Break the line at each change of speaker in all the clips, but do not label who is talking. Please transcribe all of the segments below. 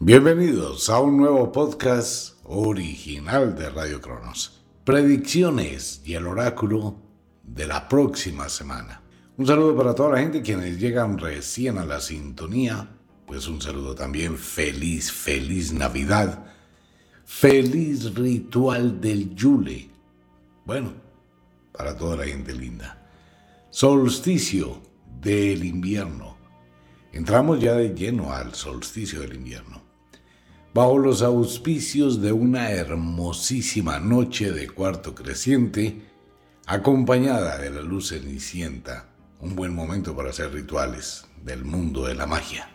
Bienvenidos a un nuevo podcast original de Radio Cronos. Predicciones y el oráculo de la próxima semana. Un saludo para toda la gente quienes llegan recién a la sintonía. Pues un saludo también feliz, feliz Navidad. Feliz ritual del Yule. Bueno, para toda la gente linda. Solsticio del invierno. Entramos ya de lleno al solsticio del invierno bajo los auspicios de una hermosísima noche de cuarto creciente, acompañada de la luz cenicienta, un buen momento para hacer rituales del mundo de la magia.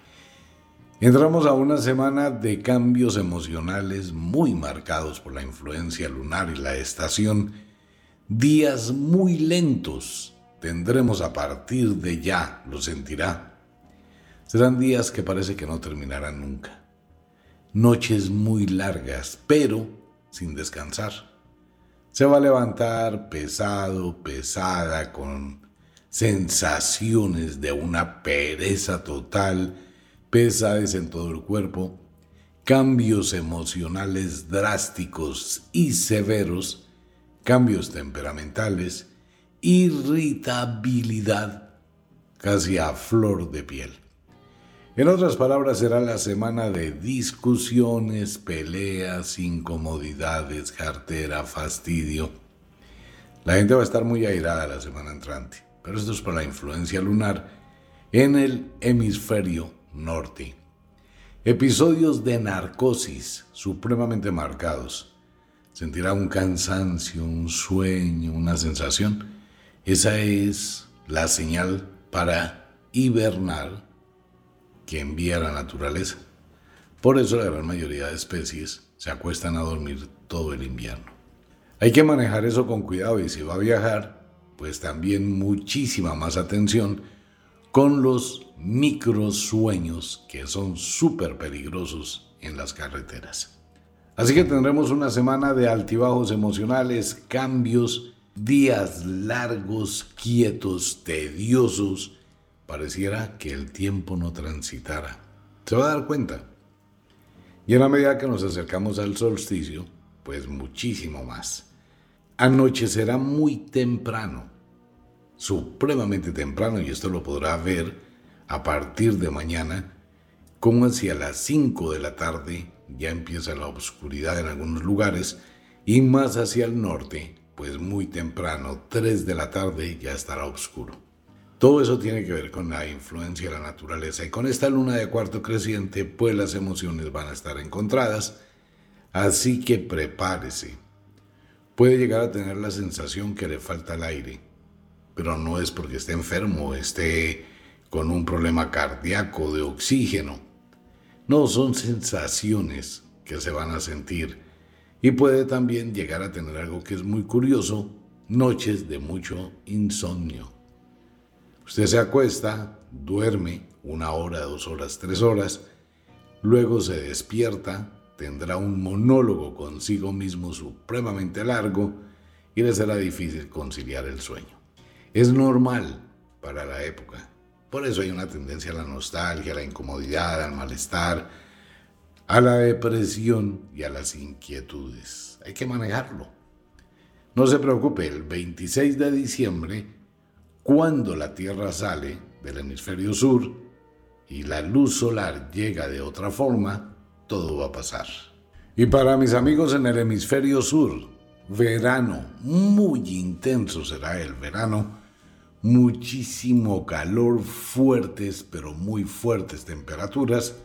Entramos a una semana de cambios emocionales muy marcados por la influencia lunar y la estación, días muy lentos tendremos a partir de ya, lo sentirá. Serán días que parece que no terminarán nunca noches muy largas, pero sin descansar. Se va a levantar pesado, pesada, con sensaciones de una pereza total, pesadez en todo el cuerpo, cambios emocionales drásticos y severos, cambios temperamentales, irritabilidad casi a flor de piel. En otras palabras, será la semana de discusiones, peleas, incomodidades, cartera, fastidio. La gente va a estar muy airada la semana entrante, pero esto es por la influencia lunar en el hemisferio norte. Episodios de narcosis supremamente marcados. Sentirá un cansancio, un sueño, una sensación. Esa es la señal para hibernar que envía la naturaleza. Por eso la gran mayoría de especies se acuestan a dormir todo el invierno. Hay que manejar eso con cuidado y si va a viajar, pues también muchísima más atención con los microsueños que son súper peligrosos en las carreteras. Así que tendremos una semana de altibajos emocionales, cambios, días largos, quietos, tediosos, pareciera que el tiempo no transitara. Se va a dar cuenta. Y en la medida que nos acercamos al solsticio, pues muchísimo más. Anochecerá muy temprano, supremamente temprano, y esto lo podrá ver a partir de mañana, como hacia las 5 de la tarde ya empieza la oscuridad en algunos lugares, y más hacia el norte, pues muy temprano, 3 de la tarde, ya estará oscuro. Todo eso tiene que ver con la influencia de la naturaleza y con esta luna de cuarto creciente, pues las emociones van a estar encontradas. Así que prepárese. Puede llegar a tener la sensación que le falta el aire, pero no es porque esté enfermo esté con un problema cardíaco de oxígeno. No, son sensaciones que se van a sentir y puede también llegar a tener algo que es muy curioso, noches de mucho insomnio. Usted se acuesta, duerme una hora, dos horas, tres horas, luego se despierta, tendrá un monólogo consigo mismo supremamente largo y le será difícil conciliar el sueño. Es normal para la época. Por eso hay una tendencia a la nostalgia, a la incomodidad, al malestar, a la depresión y a las inquietudes. Hay que manejarlo. No se preocupe, el 26 de diciembre cuando la Tierra sale del hemisferio sur y la luz solar llega de otra forma, todo va a pasar. Y para mis amigos en el hemisferio sur, verano, muy intenso será el verano, muchísimo calor, fuertes, pero muy fuertes temperaturas,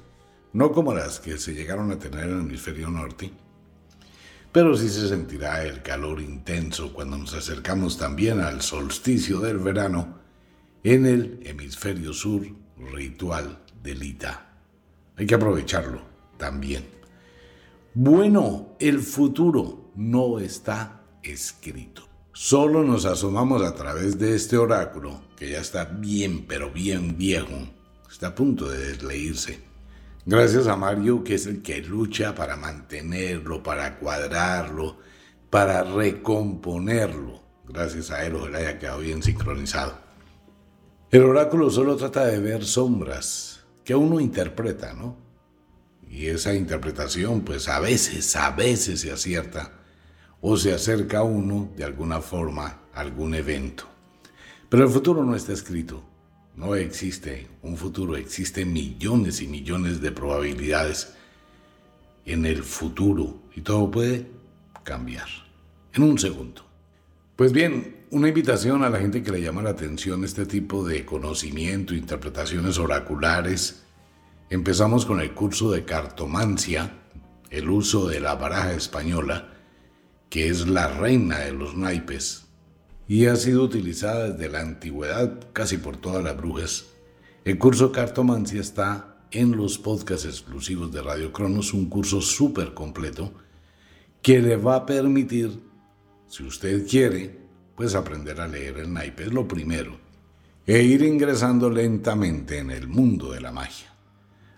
no como las que se llegaron a tener en el hemisferio norte, pero sí se sentirá el calor intenso cuando nos acercamos también al solsticio del verano en el hemisferio sur ritual del Ita. Hay que aprovecharlo también. Bueno, el futuro no está escrito. Solo nos asomamos a través de este oráculo, que ya está bien, pero bien viejo. Está a punto de desleírse. Gracias a Mario, que es el que lucha para mantenerlo, para cuadrarlo, para recomponerlo. Gracias a él, ojalá haya quedado bien sincronizado. El oráculo solo trata de ver sombras que uno interpreta, ¿no? y esa interpretación pues a veces, a veces se acierta o se acerca a uno de alguna forma a algún evento. Pero el futuro no está escrito, no existe un futuro, existen millones y millones de probabilidades en el futuro y todo puede cambiar en un segundo. Pues bien, una invitación a la gente que le llama la atención este tipo de conocimiento, interpretaciones oraculares. Empezamos con el curso de cartomancia, el uso de la baraja española, que es la reina de los naipes, y ha sido utilizada desde la antigüedad casi por todas las brujas. El curso cartomancia está en los podcasts exclusivos de Radio Cronos, un curso súper completo que le va a permitir, si usted quiere, pues aprender a leer el naipe es lo primero, e ir ingresando lentamente en el mundo de la magia.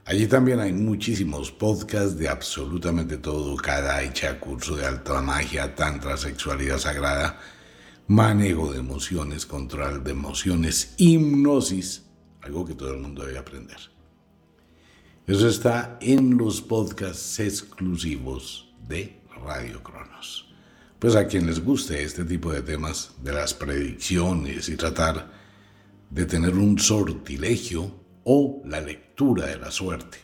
Allí también hay muchísimos podcasts de absolutamente todo, cada hecha curso de alta magia, tantra, sexualidad sagrada, manejo de emociones, control de emociones, hipnosis, algo que todo el mundo debe aprender. Eso está en los podcasts exclusivos de Radio Cronos pues a quien les guste este tipo de temas de las predicciones y tratar de tener un sortilegio o la lectura de la suerte.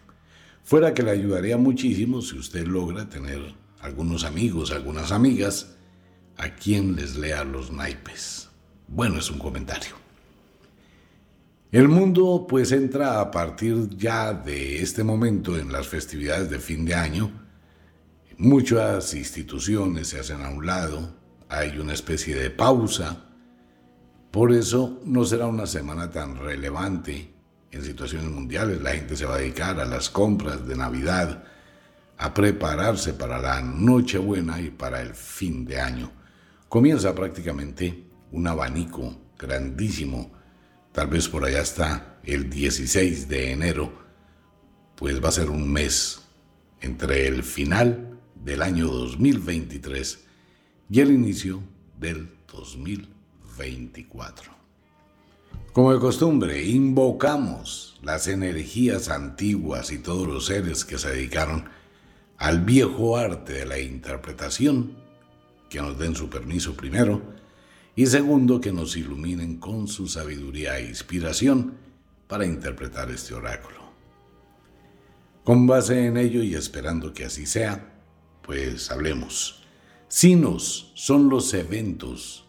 Fuera que le ayudaría muchísimo si usted logra tener algunos amigos, algunas amigas, a quien les lea los naipes. Bueno, es un comentario. El mundo pues entra a partir ya de este momento en las festividades de fin de año, Muchas instituciones se hacen a un lado, hay una especie de pausa. Por eso no será una semana tan relevante en situaciones mundiales. La gente se va a dedicar a las compras de Navidad, a prepararse para la Nochebuena y para el fin de año. Comienza prácticamente un abanico grandísimo. Tal vez por allá está el 16 de enero, pues va a ser un mes entre el final del año 2023 y el inicio del 2024. Como de costumbre, invocamos las energías antiguas y todos los seres que se dedicaron al viejo arte de la interpretación, que nos den su permiso primero, y segundo, que nos iluminen con su sabiduría e inspiración para interpretar este oráculo. Con base en ello y esperando que así sea, pues hablemos. Sinos son los eventos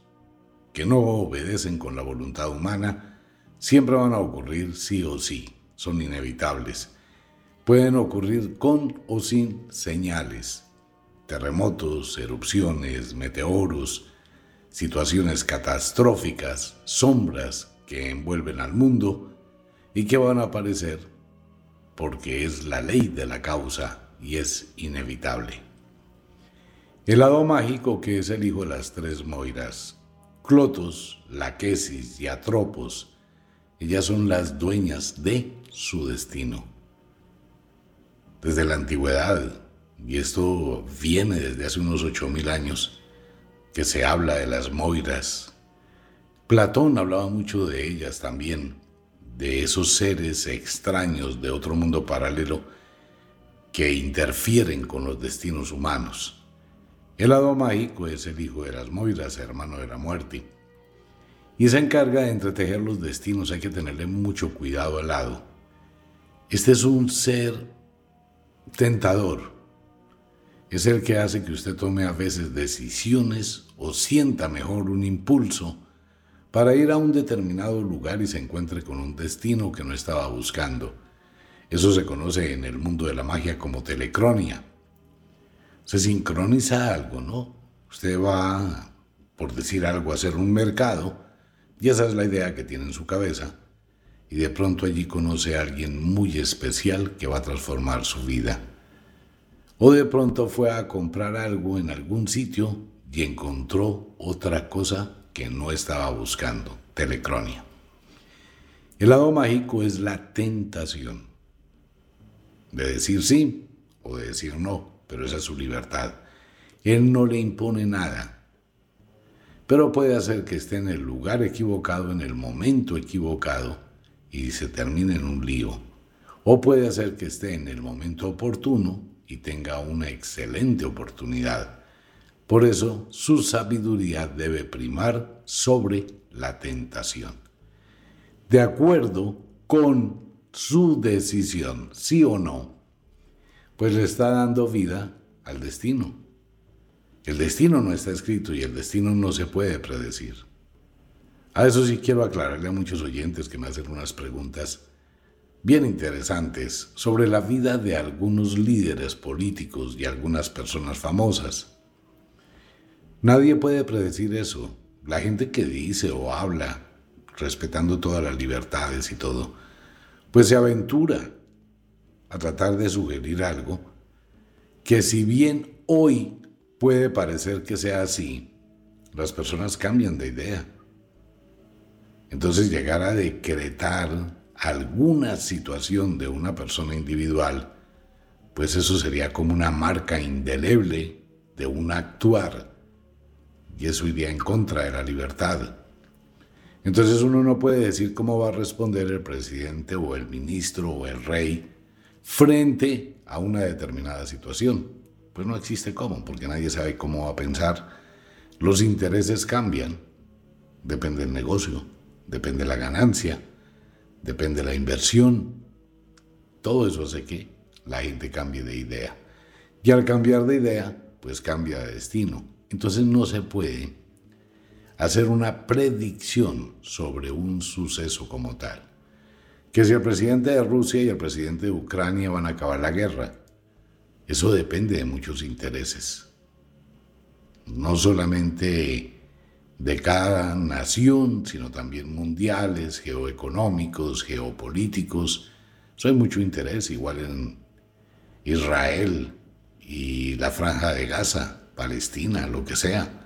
que no obedecen con la voluntad humana, siempre van a ocurrir sí o sí, son inevitables. Pueden ocurrir con o sin señales, terremotos, erupciones, meteoros, situaciones catastróficas, sombras que envuelven al mundo y que van a aparecer porque es la ley de la causa y es inevitable. El lado mágico que es el hijo de las tres Moiras, Clotos, Laquesis y Atropos, ellas son las dueñas de su destino. Desde la antigüedad, y esto viene desde hace unos ocho mil años, que se habla de las Moiras. Platón hablaba mucho de ellas también, de esos seres extraños de otro mundo paralelo que interfieren con los destinos humanos. El lado mágico es el hijo de las Moiras, hermano de la muerte, y se encarga de entretejer los destinos. Hay que tenerle mucho cuidado al lado. Este es un ser tentador. Es el que hace que usted tome a veces decisiones o sienta mejor un impulso para ir a un determinado lugar y se encuentre con un destino que no estaba buscando. Eso se conoce en el mundo de la magia como telecronia se sincroniza algo, ¿no? Usted va, por decir algo, a hacer un mercado, y esa es la idea que tiene en su cabeza, y de pronto allí conoce a alguien muy especial que va a transformar su vida. O de pronto fue a comprar algo en algún sitio y encontró otra cosa que no estaba buscando, telecronia. El lado mágico es la tentación de decir sí o de decir no pero esa es su libertad. Él no le impone nada, pero puede hacer que esté en el lugar equivocado, en el momento equivocado, y se termine en un lío. o puede hacer que esté en el momento oportuno y tenga una excelente oportunidad. Por eso su sabiduría debe primar sobre la tentación. De acuerdo con su decisión, sí o no, pues le está dando vida al destino. El destino no está escrito y el destino no se puede predecir. A eso sí quiero aclararle a muchos oyentes que me hacen unas preguntas bien interesantes sobre la vida de algunos líderes políticos y algunas personas famosas. Nadie puede predecir eso. La gente que dice o habla, respetando todas las libertades y todo, pues se aventura a tratar de sugerir algo que si bien hoy puede parecer que sea así, las personas cambian de idea. Entonces llegar a decretar alguna situación de una persona individual, pues eso sería como una marca indeleble de un actuar y eso iría en contra de la libertad. Entonces uno no puede decir cómo va a responder el presidente o el ministro o el rey frente a una determinada situación. Pues no existe cómo, porque nadie sabe cómo va a pensar. Los intereses cambian, depende del negocio, depende de la ganancia, depende de la inversión. Todo eso hace que la gente cambie de idea. Y al cambiar de idea, pues cambia de destino. Entonces no se puede hacer una predicción sobre un suceso como tal. Que si el presidente de Rusia y el presidente de Ucrania van a acabar la guerra, eso depende de muchos intereses. No solamente de cada nación, sino también mundiales, geoeconómicos, geopolíticos. Eso hay mucho interés, igual en Israel y la franja de Gaza, Palestina, lo que sea.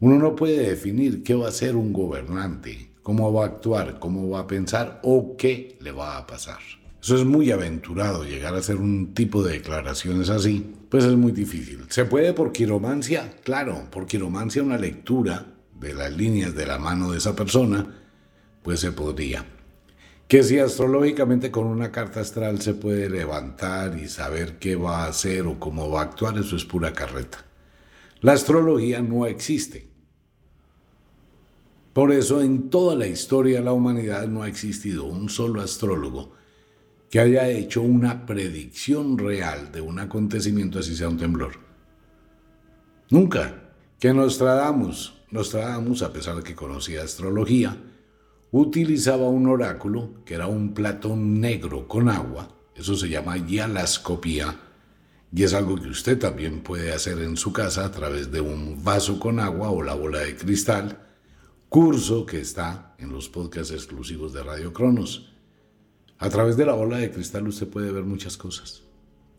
Uno no puede definir qué va a ser un gobernante, cómo va a actuar, cómo va a pensar o qué le va a pasar. Eso es muy aventurado, llegar a hacer un tipo de declaraciones así, pues es muy difícil. ¿Se puede por quiromancia? Claro, por quiromancia una lectura de las líneas de la mano de esa persona, pues se podría. Que si astrológicamente con una carta astral se puede levantar y saber qué va a hacer o cómo va a actuar, eso es pura carreta. La astrología no existe. Por eso en toda la historia de la humanidad no ha existido un solo astrólogo que haya hecho una predicción real de un acontecimiento así sea un temblor. Nunca. Que Nostradamus, Nostradamus, a pesar de que conocía astrología, utilizaba un oráculo que era un platón negro con agua, eso se llama yalascopía, y es algo que usted también puede hacer en su casa a través de un vaso con agua o la bola de cristal, curso que está en los podcasts exclusivos de Radio Cronos. A través de la bola de cristal usted puede ver muchas cosas.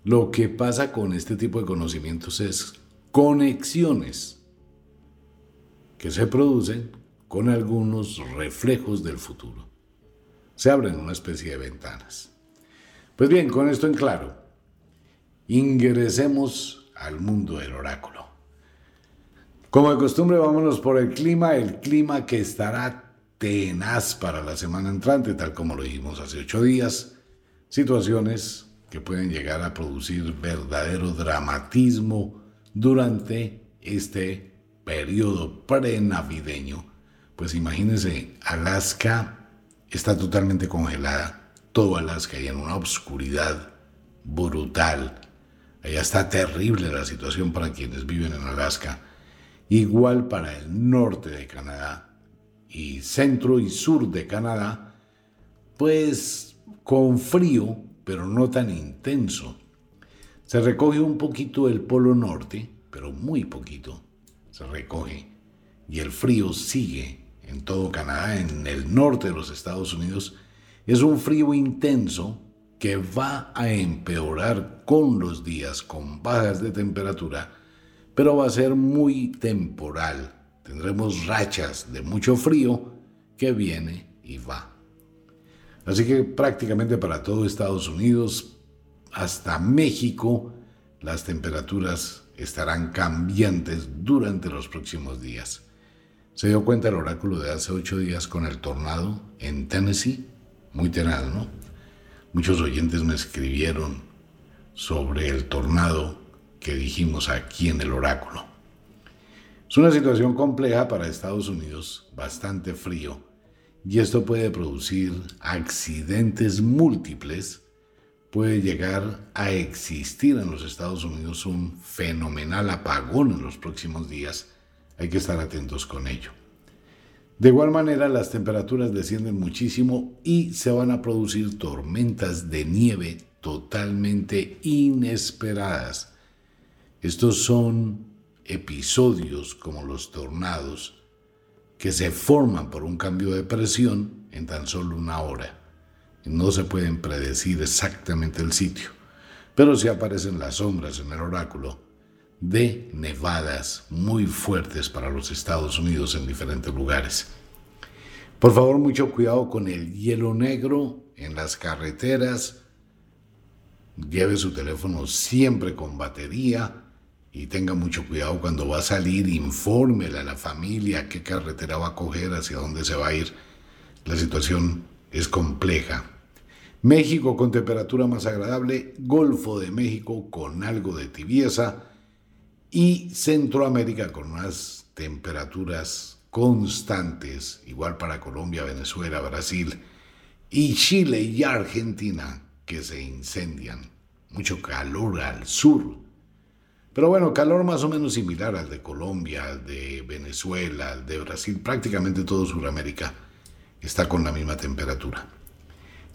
Lo que pasa con este tipo de conocimientos es conexiones que se producen con algunos reflejos del futuro. Se abren una especie de ventanas. Pues bien, con esto en claro, ingresemos al mundo del oráculo. Como de costumbre, vámonos por el clima, el clima que estará tenaz para la semana entrante, tal como lo dijimos hace ocho días, situaciones que pueden llegar a producir verdadero dramatismo durante este periodo prenavideño. Pues imagínense, Alaska está totalmente congelada, todo Alaska y en una oscuridad brutal. Allá está terrible la situación para quienes viven en Alaska. Igual para el norte de Canadá y centro y sur de Canadá, pues con frío, pero no tan intenso. Se recoge un poquito el polo norte, pero muy poquito. Se recoge. Y el frío sigue en todo Canadá, en el norte de los Estados Unidos. Es un frío intenso que va a empeorar con los días, con bajas de temperatura, pero va a ser muy temporal Tendremos rachas de mucho frío que viene y va. Así que prácticamente para todo Estados Unidos, hasta México, las temperaturas estarán cambiantes durante los próximos días. ¿Se dio cuenta el oráculo de hace ocho días con el tornado en Tennessee? Muy tenaz, ¿no? Muchos oyentes me escribieron sobre el tornado que dijimos aquí en el oráculo. Es una situación compleja para Estados Unidos, bastante frío, y esto puede producir accidentes múltiples. Puede llegar a existir en los Estados Unidos un fenomenal apagón en los próximos días. Hay que estar atentos con ello. De igual manera, las temperaturas descienden muchísimo y se van a producir tormentas de nieve totalmente inesperadas. Estos son episodios como los tornados que se forman por un cambio de presión en tan solo una hora. No se pueden predecir exactamente el sitio, pero sí aparecen las sombras en el oráculo de nevadas muy fuertes para los Estados Unidos en diferentes lugares. Por favor, mucho cuidado con el hielo negro en las carreteras. Lleve su teléfono siempre con batería y tenga mucho cuidado cuando va a salir, infórmele a la familia qué carretera va a coger, hacia dónde se va a ir. La situación es compleja. México con temperatura más agradable, Golfo de México con algo de tibieza, y Centroamérica con unas temperaturas constantes, igual para Colombia, Venezuela, Brasil y Chile y Argentina que se incendian. Mucho calor al sur. Pero bueno, calor más o menos similar al de Colombia, de Venezuela, de Brasil, prácticamente todo Sudamérica está con la misma temperatura.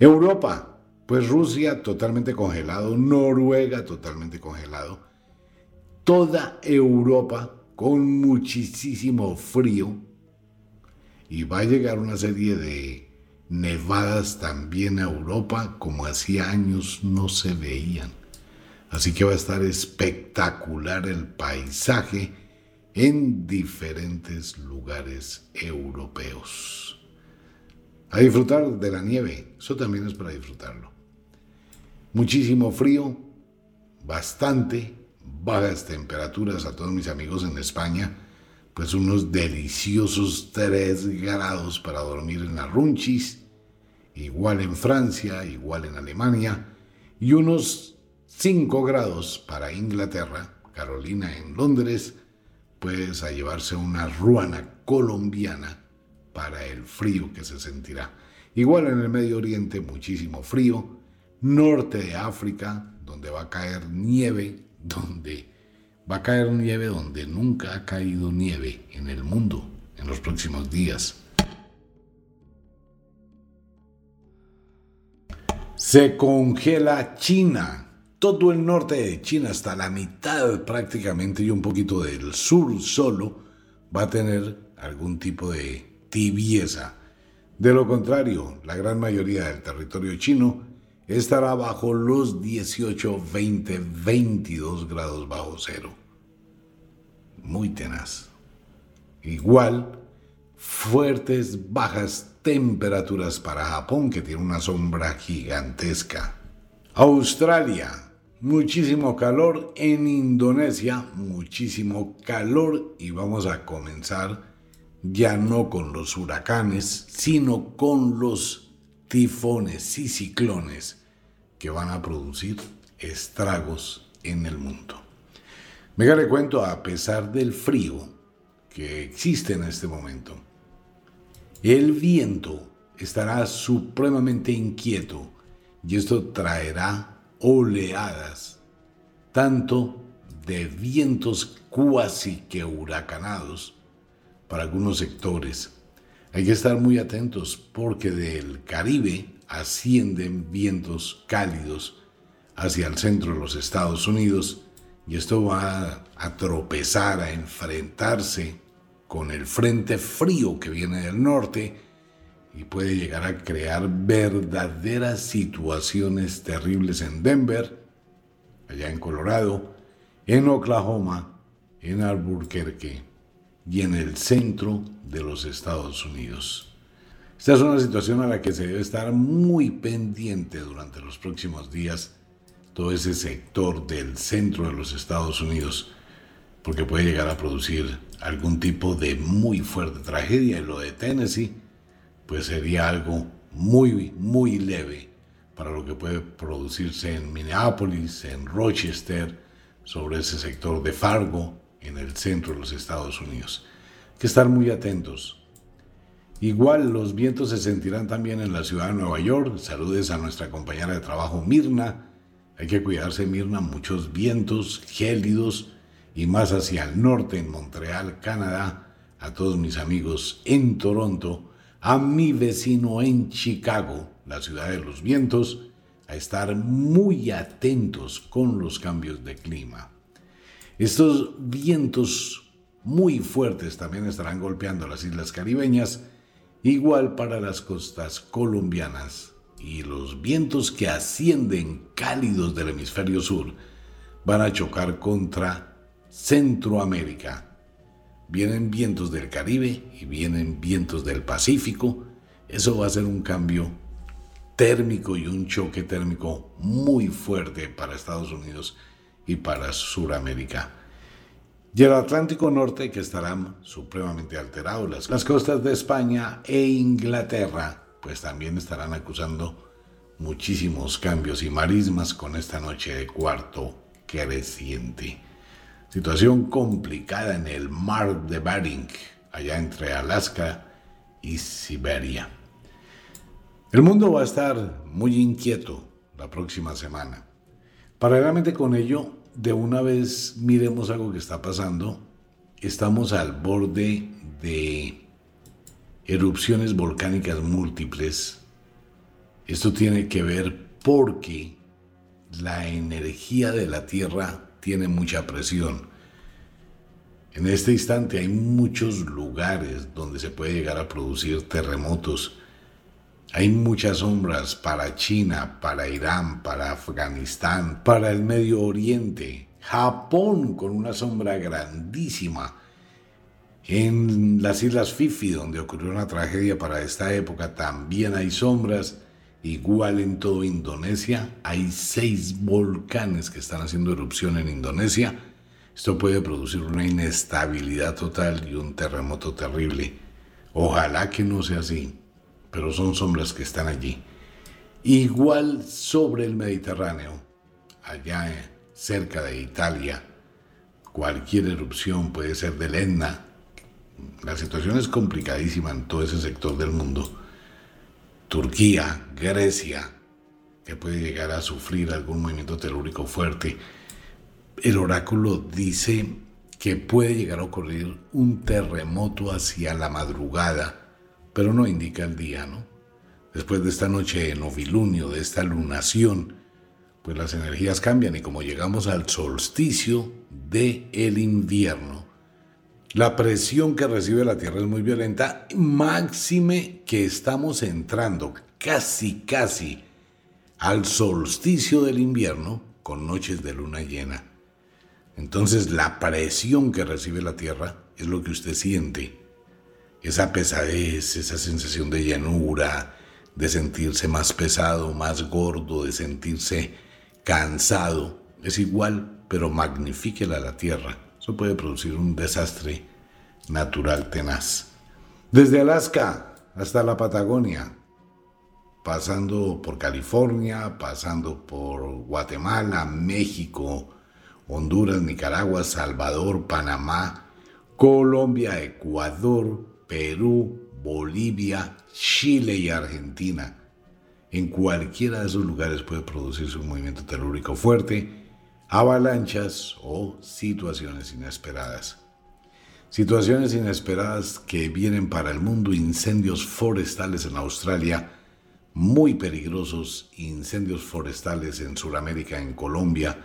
Europa, pues Rusia totalmente congelado, Noruega totalmente congelado, toda Europa con muchísimo frío y va a llegar una serie de nevadas también a Europa como hacía años no se veían. Así que va a estar espectacular el paisaje en diferentes lugares europeos. A disfrutar de la nieve, eso también es para disfrutarlo. Muchísimo frío, bastante, bajas temperaturas a todos mis amigos en España, pues unos deliciosos 3 grados para dormir en la Runchis, igual en Francia, igual en Alemania, y unos 5 grados para Inglaterra, Carolina en Londres, pues a llevarse una ruana colombiana para el frío que se sentirá. Igual en el Medio Oriente, muchísimo frío, norte de África, donde va a caer nieve donde va a caer nieve donde nunca ha caído nieve en el mundo en los próximos días. Se congela China. Todo el norte de China, hasta la mitad prácticamente y un poquito del sur solo, va a tener algún tipo de tibieza. De lo contrario, la gran mayoría del territorio chino estará bajo los 18, 20, 22 grados bajo cero. Muy tenaz. Igual, fuertes, bajas temperaturas para Japón, que tiene una sombra gigantesca. Australia, muchísimo calor. En Indonesia, muchísimo calor. Y vamos a comenzar ya no con los huracanes, sino con los tifones y ciclones que van a producir estragos en el mundo. Me le cuento, a pesar del frío que existe en este momento, el viento estará supremamente inquieto y esto traerá oleadas, tanto de vientos cuasi que huracanados para algunos sectores. Hay que estar muy atentos porque del Caribe ascienden vientos cálidos hacia el centro de los Estados Unidos y esto va a tropezar, a enfrentarse con el frente frío que viene del norte y puede llegar a crear verdaderas situaciones terribles en Denver, allá en Colorado, en Oklahoma, en Albuquerque y en el centro de los Estados Unidos. Esta es una situación a la que se debe estar muy pendiente durante los próximos días, todo ese sector del centro de los Estados Unidos, porque puede llegar a producir algún tipo de muy fuerte tragedia. Y lo de Tennessee, pues sería algo muy, muy leve para lo que puede producirse en Minneapolis, en Rochester, sobre ese sector de Fargo, en el centro de los Estados Unidos. Hay que estar muy atentos. Igual los vientos se sentirán también en la ciudad de Nueva York. Saludes a nuestra compañera de trabajo Mirna. Hay que cuidarse Mirna, muchos vientos gélidos y más hacia el norte en Montreal, Canadá. A todos mis amigos en Toronto, a mi vecino en Chicago, la ciudad de los vientos, a estar muy atentos con los cambios de clima. Estos vientos muy fuertes también estarán golpeando las islas caribeñas, igual para las costas colombianas, y los vientos que ascienden cálidos del hemisferio sur van a chocar contra Centroamérica. Vienen vientos del Caribe y vienen vientos del Pacífico. Eso va a ser un cambio térmico y un choque térmico muy fuerte para Estados Unidos y para Sudamérica. Y el Atlántico Norte que estarán supremamente alterados. Las, costas de España e Inglaterra pues también estarán acusando muchísimos cambios y marismas con esta noche de cuarto creciente. Situación complicada en el mar de Bering, allá entre Alaska y Siberia. El mundo va a estar muy inquieto la próxima semana. Paralelamente con ello, de una vez miremos algo que está pasando. Estamos al borde de erupciones volcánicas múltiples. Esto tiene que ver porque la energía de la Tierra tiene mucha presión. En este instante hay muchos lugares donde se puede llegar a producir terremotos. Hay muchas sombras para China, para Irán, para Afganistán, para el Medio Oriente, Japón con una sombra grandísima. En las Islas Fifi, donde ocurrió una tragedia para esta época, también hay sombras. Igual en todo Indonesia, hay seis volcanes que están haciendo erupción en Indonesia. Esto puede producir una inestabilidad total y un terremoto terrible. Ojalá que no sea así pero son sombras que están allí. Igual sobre el Mediterráneo, allá cerca de Italia, cualquier erupción puede ser del Etna. La situación es complicadísima en todo ese sector del mundo. Turquía, Grecia, que puede llegar a sufrir algún movimiento telúrico fuerte. El oráculo dice que puede llegar a ocurrir un terremoto hacia la madrugada pero no indica el día, ¿no? Después de esta noche de novilunio, de esta lunación, pues las energías cambian y como llegamos al solsticio de el invierno, la presión que recibe la Tierra es muy violenta, máxime que estamos entrando casi, casi al solsticio del invierno con noches de luna llena. Entonces la presión que recibe la Tierra es lo que usted siente esa pesadez, esa sensación de llanura, de sentirse más pesado, más gordo, de sentirse cansado, es igual, pero magnifíquela a la tierra. Eso puede producir un desastre natural tenaz. Desde Alaska hasta la Patagonia, pasando por California, pasando por Guatemala, México, Honduras, Nicaragua, Salvador, Panamá, Colombia, Ecuador, Perú, Bolivia, Chile y Argentina. En cualquiera de esos lugares puede producirse un movimiento telúrico fuerte, avalanchas o situaciones inesperadas. Situaciones inesperadas que vienen para el mundo, incendios forestales en Australia, muy peligrosos, incendios forestales en Sudamérica, en Colombia,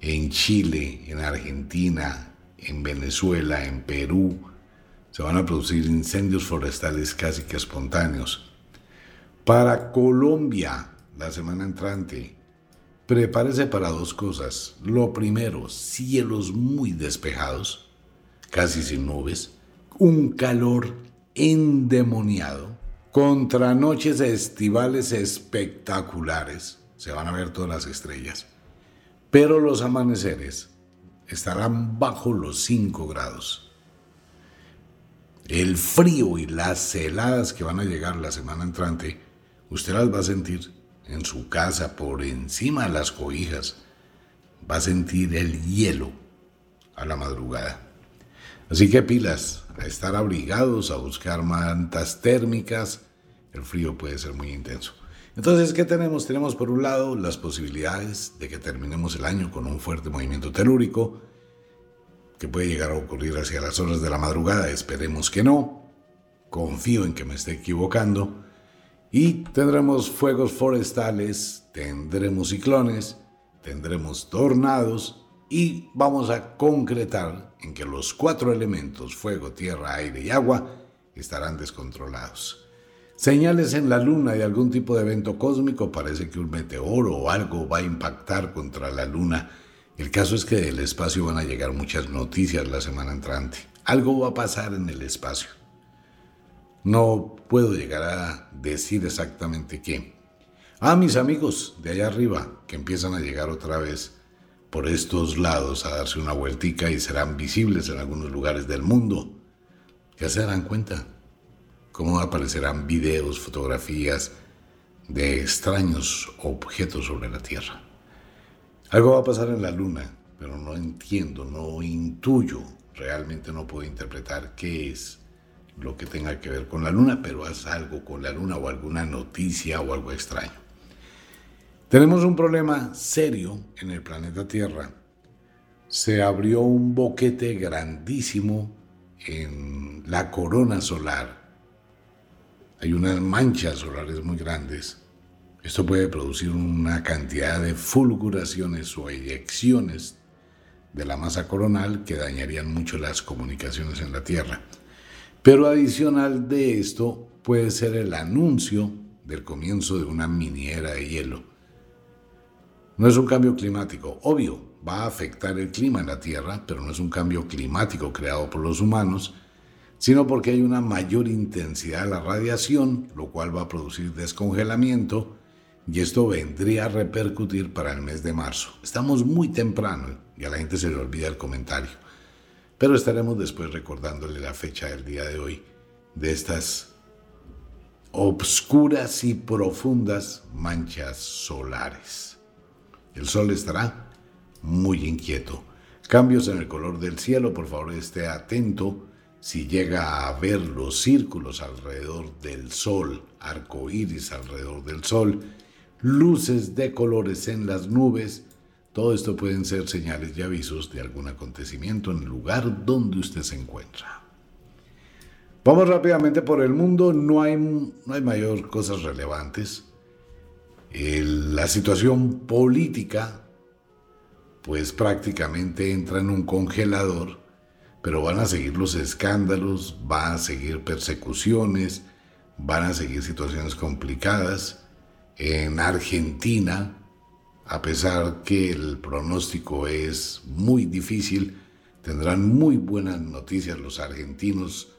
en Chile, en Argentina, en Venezuela, en Perú, se van a producir incendios forestales casi que espontáneos. Para Colombia, la semana entrante, prepárese para dos cosas. Lo primero, cielos muy despejados, casi sin nubes, un calor endemoniado, contra noches estivales espectaculares, se van a ver todas las estrellas, pero los amaneceres estarán bajo los 5 grados el frío y las heladas que van a llegar la semana entrante, usted las va a sentir en su casa, por encima de las cobijas, va a sentir el hielo a la madrugada. Así que pilas, a estar abrigados, a buscar mantas térmicas, el frío puede ser muy intenso. Entonces, ¿qué tenemos? Tenemos por un lado las posibilidades de que terminemos el año con un fuerte movimiento telúrico, que puede llegar a ocurrir hacia las horas de la madrugada, esperemos que no, confío en que me esté equivocando, y tendremos fuegos forestales, tendremos ciclones, tendremos tornados y vamos a concretar en que los cuatro elementos, fuego, tierra, aire y agua, estarán descontrolados. Señales en la luna de algún tipo de evento cósmico, parece que un meteoro o algo va a impactar contra la luna. El caso es que del espacio van a llegar muchas noticias la semana entrante. Algo va a pasar en el espacio. No puedo llegar a decir exactamente qué. Ah, mis amigos de allá arriba, que empiezan a llegar otra vez por estos lados a darse una vueltica y serán visibles en algunos lugares del mundo. Ya se darán cuenta cómo aparecerán videos, fotografías de extraños objetos sobre la Tierra. Algo va a pasar en la Luna, pero no entiendo, no intuyo, realmente no puedo interpretar qué es lo que tenga que ver con la Luna, pero haz algo con la Luna o alguna noticia o algo extraño. Tenemos un problema serio en el planeta Tierra. Se abrió un boquete grandísimo en la corona solar hay unas manchas solares muy grandes. Esto puede producir una cantidad de fulguraciones o eyecciones de la masa coronal que dañarían mucho las comunicaciones en la Tierra. Pero adicional de esto puede ser el anuncio del comienzo de una miniera de hielo. No es un cambio climático, obvio, va a afectar el clima en la Tierra, pero no es un cambio climático creado por los humanos, sino porque hay una mayor intensidad de la radiación, lo cual va a producir descongelamiento y esto vendría a repercutir para el mes de marzo. Estamos muy temprano y a la gente se le olvida el comentario, pero estaremos después recordándole la fecha del día de hoy de estas obscuras y profundas manchas solares. El sol estará muy inquieto. Cambios en el color del cielo, por favor esté atento si llega a ver los círculos alrededor del sol, arcoíris alrededor del sol, luces de colores en las nubes, todo esto pueden ser señales y avisos de algún acontecimiento en el lugar donde usted se encuentra. Vamos rápidamente por el mundo, no hay, no hay mayor cosas relevantes. la situación política, pues prácticamente entra en un congelador pero van a seguir los escándalos, van a seguir persecuciones, van a seguir situaciones complicadas. En Argentina, a pesar que el pronóstico es muy difícil, tendrán muy buenas noticias los argentinos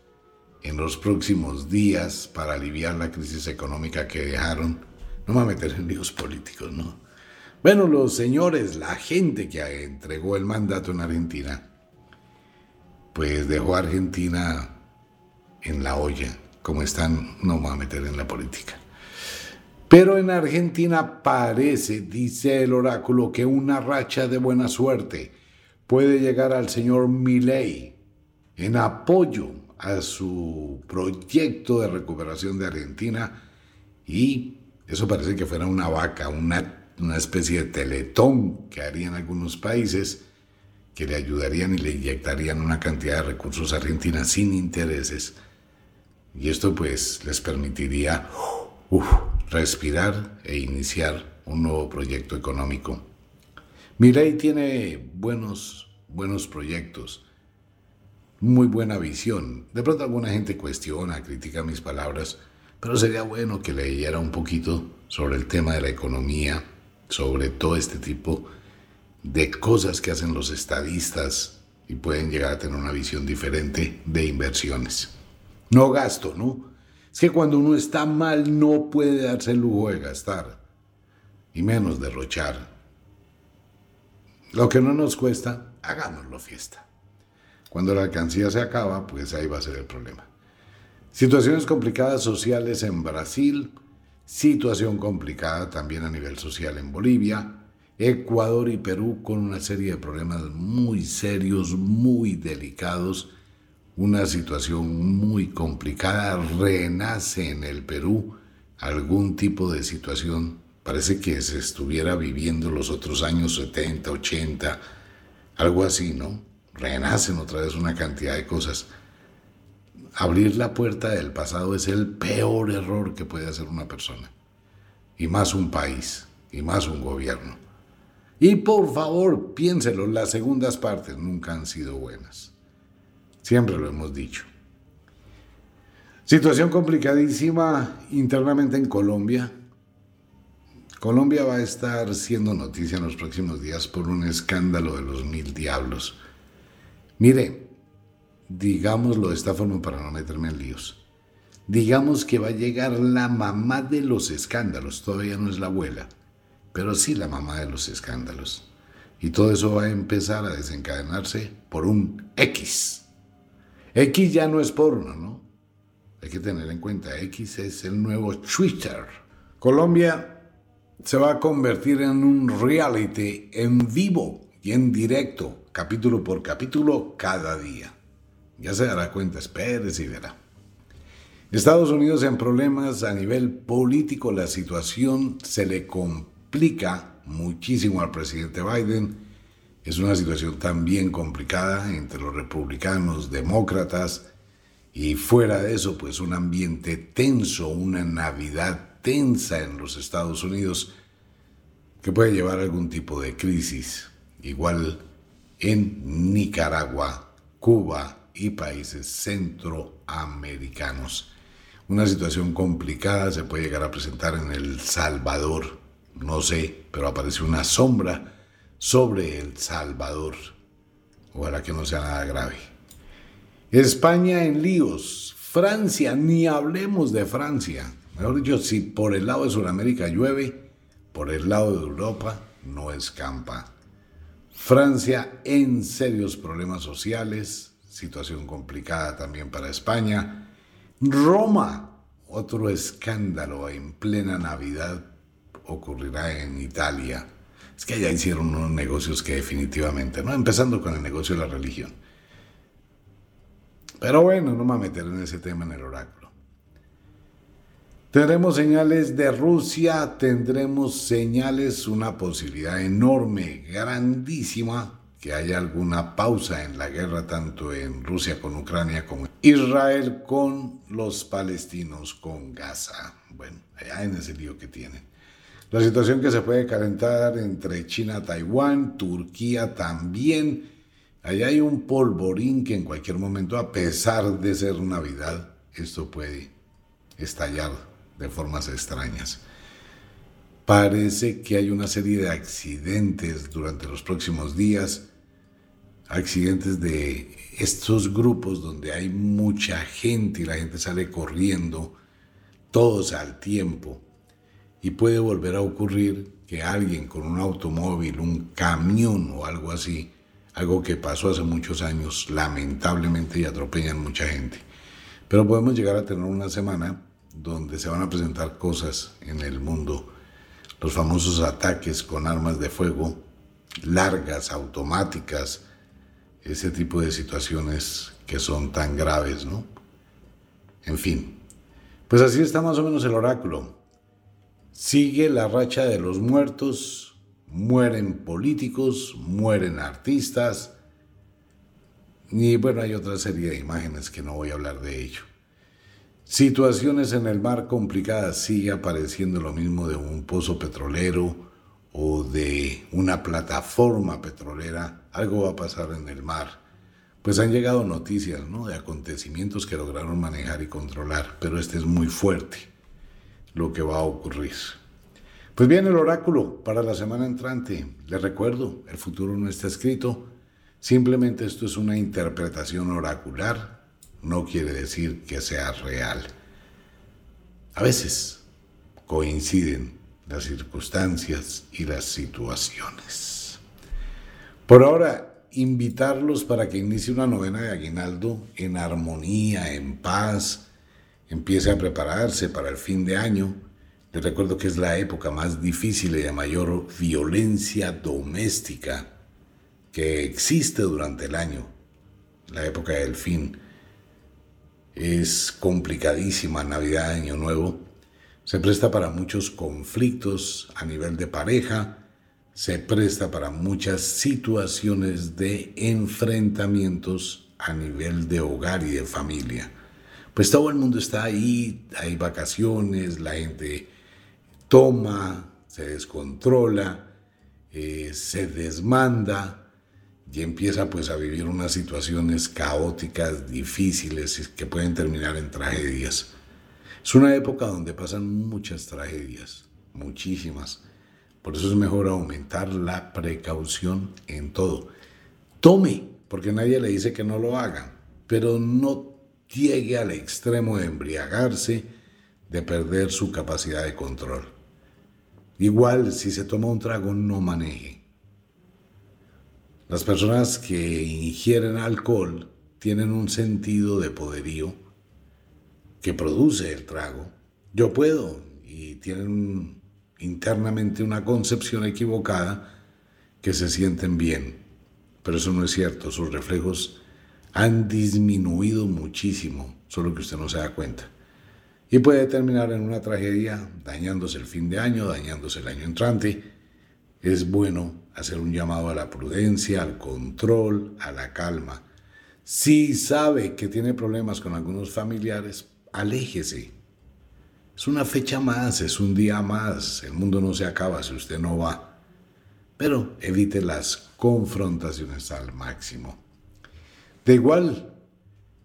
en los próximos días para aliviar la crisis económica que dejaron. No me voy a meter en líos políticos, ¿no? Bueno, los señores, la gente que entregó el mandato en Argentina, pues dejó a Argentina en la olla. Como están, no me voy a meter en la política. Pero en Argentina parece, dice el oráculo, que una racha de buena suerte puede llegar al señor Milei en apoyo a su proyecto de recuperación de Argentina y eso parece que fuera una vaca, una, una especie de teletón que harían algunos países que le ayudarían y le inyectarían una cantidad de recursos a Argentina sin intereses. Y esto pues les permitiría respirar e iniciar un nuevo proyecto económico. ley tiene buenos, buenos proyectos, muy buena visión. De pronto alguna gente cuestiona, critica mis palabras, pero sería bueno que leyera un poquito sobre el tema de la economía, sobre todo este tipo de cosas que hacen los estadistas y pueden llegar a tener una visión diferente de inversiones. No gasto, ¿no? Es que cuando uno está mal no puede darse el lujo de gastar y menos derrochar. Lo que no nos cuesta, hagámoslo fiesta. Cuando la alcancía se acaba, pues ahí va a ser el problema. Situaciones complicadas sociales en Brasil, Situación complicada también a nivel social en Bolivia. Ecuador y Perú con una serie de problemas muy serios, muy delicados. Una situación muy complicada. Renace en el Perú algún tipo de situación. Parece que se estuviera viviendo los otros años 70, 80, algo así, ¿no? Renacen otra vez una cantidad de cosas. Abrir la puerta del pasado es el peor error que puede hacer una persona. Y más un país, y más un gobierno. Y por favor, piénselo, las segundas partes nunca han sido buenas. Siempre lo hemos dicho. Situación complicadísima internamente en Colombia. Colombia va a estar siendo noticia en los próximos días por un escándalo de los mil diablos. Mire, digámoslo de esta forma para no meterme en líos. Digamos que va a llegar la mamá de los escándalos, todavía no es la abuela, pero sí la mamá de los escándalos. Y todo eso va a empezar a desencadenarse por un X. X ya no es porno, ¿no? Hay que tener en cuenta, X es el nuevo Twitter. Colombia se va a convertir en un reality en vivo y en directo, capítulo por capítulo, cada día. Ya se dará cuenta, espérese y verá. Estados Unidos en problemas a nivel político, la situación se le complica muchísimo al presidente Biden. Es una situación también complicada entre los republicanos, demócratas, y fuera de eso, pues un ambiente tenso, una Navidad tensa en los Estados Unidos que puede llevar a algún tipo de crisis. Igual en Nicaragua, Cuba y países centroamericanos. Una situación complicada se puede llegar a presentar en El Salvador. No sé, pero aparece una sombra sobre El Salvador. Ojalá que no sea nada grave. España en líos. Francia, ni hablemos de Francia. Mejor dicho, si por el lado de Sudamérica llueve, por el lado de Europa no escampa. Francia en serios problemas sociales, situación complicada también para España. Roma, otro escándalo en plena Navidad ocurrirá en Italia. Es que allá hicieron unos negocios que definitivamente, ¿no? Empezando con el negocio de la religión. Pero bueno, no me voy a meter en ese tema en el oráculo. Tendremos señales de Rusia, tendremos señales, una posibilidad enorme, grandísima, que haya alguna pausa en la guerra tanto en Rusia con Ucrania como en Israel con los palestinos con Gaza. Bueno, allá en ese lío que tienen. La situación que se puede calentar entre China, Taiwán, Turquía también, Allá hay un polvorín que en cualquier momento, a pesar de ser Navidad, esto puede estallar de formas extrañas. Parece que hay una serie de accidentes durante los próximos días, accidentes de estos grupos donde hay mucha gente y la gente sale corriendo, todos al tiempo, y puede volver a ocurrir que alguien con un automóvil, un camión o algo así, algo que pasó hace muchos años, lamentablemente, y atropellan mucha gente. Pero podemos llegar a tener una semana donde se van a presentar cosas en el mundo, los famosos ataques con armas de fuego largas, automáticas, ese tipo de situaciones que son tan graves, ¿no? En fin, pues así está más o menos el oráculo. Sigue la racha de los muertos, mueren políticos, mueren artistas, y bueno, hay otra serie de imágenes que no voy a hablar de ello. Situaciones en el mar complicadas, sigue apareciendo lo mismo de un pozo petrolero o de una plataforma petrolera, algo va a pasar en el mar. Pues han llegado noticias ¿no? de acontecimientos que lograron manejar y controlar, pero este es muy fuerte lo que va a ocurrir. Pues bien, el oráculo para la semana entrante. Les recuerdo, el futuro no está escrito. Simplemente esto es una interpretación oracular. No quiere decir que sea real. A veces coinciden las circunstancias y las situaciones. Por ahora, invitarlos para que inicie una novena de aguinaldo en armonía, en paz, empiece a prepararse para el fin de año Les recuerdo que es la época más difícil y de mayor violencia doméstica que existe durante el año, la época del fin. Es complicadísima Navidad, Año Nuevo. Se presta para muchos conflictos a nivel de pareja, se presta para muchas situaciones de enfrentamientos a nivel de hogar y de familia. Pues todo el mundo está ahí, hay vacaciones, la gente toma, se descontrola, eh, se desmanda y empieza pues a vivir unas situaciones caóticas, difíciles, que pueden terminar en tragedias. Es una época donde pasan muchas tragedias, muchísimas. Por eso es mejor aumentar la precaución en todo. Tome, porque nadie le dice que no lo haga, pero no llegue al extremo de embriagarse, de perder su capacidad de control. Igual si se toma un trago no maneje. Las personas que ingieren alcohol tienen un sentido de poderío que produce el trago. Yo puedo y tienen internamente una concepción equivocada que se sienten bien. Pero eso no es cierto, sus reflejos han disminuido muchísimo, solo que usted no se da cuenta y puede terminar en una tragedia, dañándose el fin de año, dañándose el año entrante. Es bueno hacer un llamado a la prudencia, al control, a la calma. Si sabe que tiene problemas con algunos familiares, aléjese. Es una fecha más, es un día más, el mundo no se acaba si usted no va. Pero evite las confrontaciones al máximo. De igual,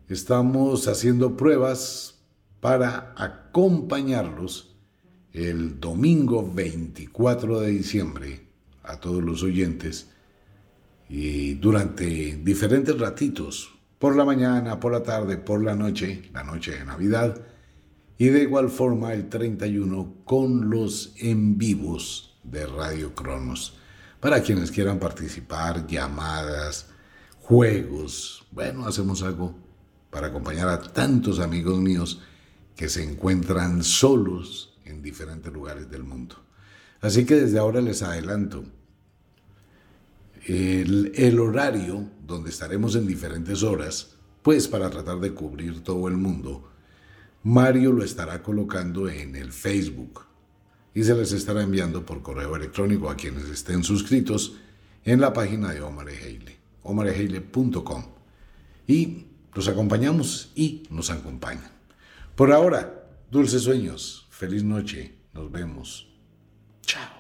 estamos haciendo pruebas para acompañarlos el domingo 24 de diciembre a todos los oyentes y durante diferentes ratitos, por la mañana, por la tarde, por la noche, la noche de Navidad, y de igual forma el 31 con los en vivos de Radio Cronos. Para quienes quieran participar, llamadas, juegos, bueno, hacemos algo para acompañar a tantos amigos míos que se encuentran solos en diferentes lugares del mundo. Así que desde ahora les adelanto, el, horario donde estaremos en diferentes horas, pues para tratar de cubrir todo el mundo, Mario lo estará colocando en el Facebook y se les estará enviando por correo electrónico a quienes estén suscritos en la página de Omar Ejeile, omarejeile.com. Y los acompañamos y nos acompañan. Por ahora, dulces sueños, feliz noche, nos vemos. Chao.